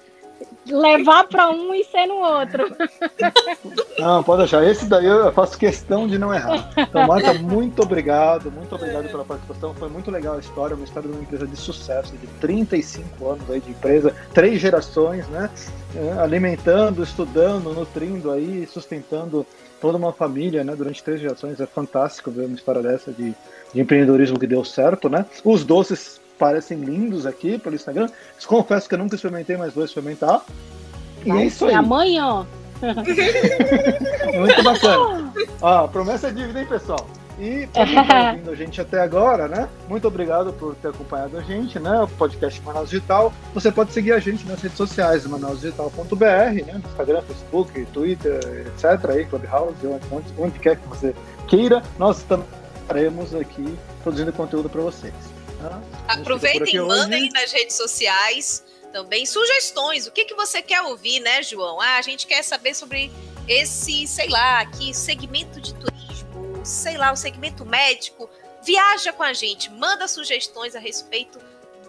levar para um e ser no outro. Não, pode deixar. Esse daí eu faço questão de não errar. Então, Marta, muito obrigado, muito obrigado pela participação. Foi muito legal a história, uma história de uma empresa de sucesso, de 35 anos aí de empresa, três gerações, né? É, alimentando, estudando, nutrindo aí, sustentando toda uma família, né? Durante três gerações. É fantástico ver uma história dessa de, de empreendedorismo que deu certo, né? Os doces parecem lindos aqui pelo Instagram. Confesso que eu nunca experimentei, mas vou experimentar. E Vai é isso aí. Amanhã. *laughs* Muito bacana. Ó, promessa é dívida, hein, pessoal? E para quem está ouvindo a gente até agora, né? Muito obrigado por ter acompanhado a gente, né? O podcast Manaus Digital. Você pode seguir a gente nas redes sociais, manausdigital.br, né? Instagram, Facebook, Twitter, etc. Aí, Clubhouse, onde, onde quer que você queira. Nós estaremos aqui produzindo conteúdo para vocês. Aproveitem e mandem hoje. nas redes sociais também sugestões. O que, que você quer ouvir, né, João? Ah, a gente quer saber sobre esse, sei lá, aqui, segmento de turismo, sei lá, o segmento médico. Viaja com a gente, manda sugestões a respeito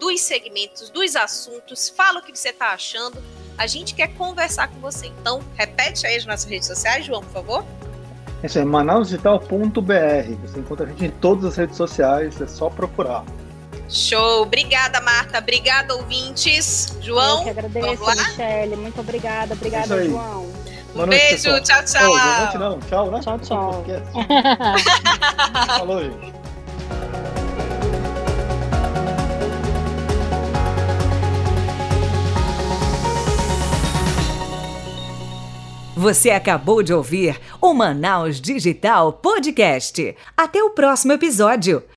dos segmentos, dos assuntos, fala o que você está achando. A gente quer conversar com você. Então, repete aí as nossas redes sociais, João, por favor. Isso é manausdigital.br. Você encontra a gente em todas as redes sociais, é só procurar. Show. Obrigada, Marta. Obrigada, ouvintes. João. Eu que agradeço, Michele. Muito obrigada. Obrigada, é João. Um beijo. Noite, tchau, tchau. Oh, boa noite, não. Tchau, né? Tchau, tchau. *laughs* Falou, gente. Você acabou de ouvir o Manaus Digital Podcast. Até o próximo episódio.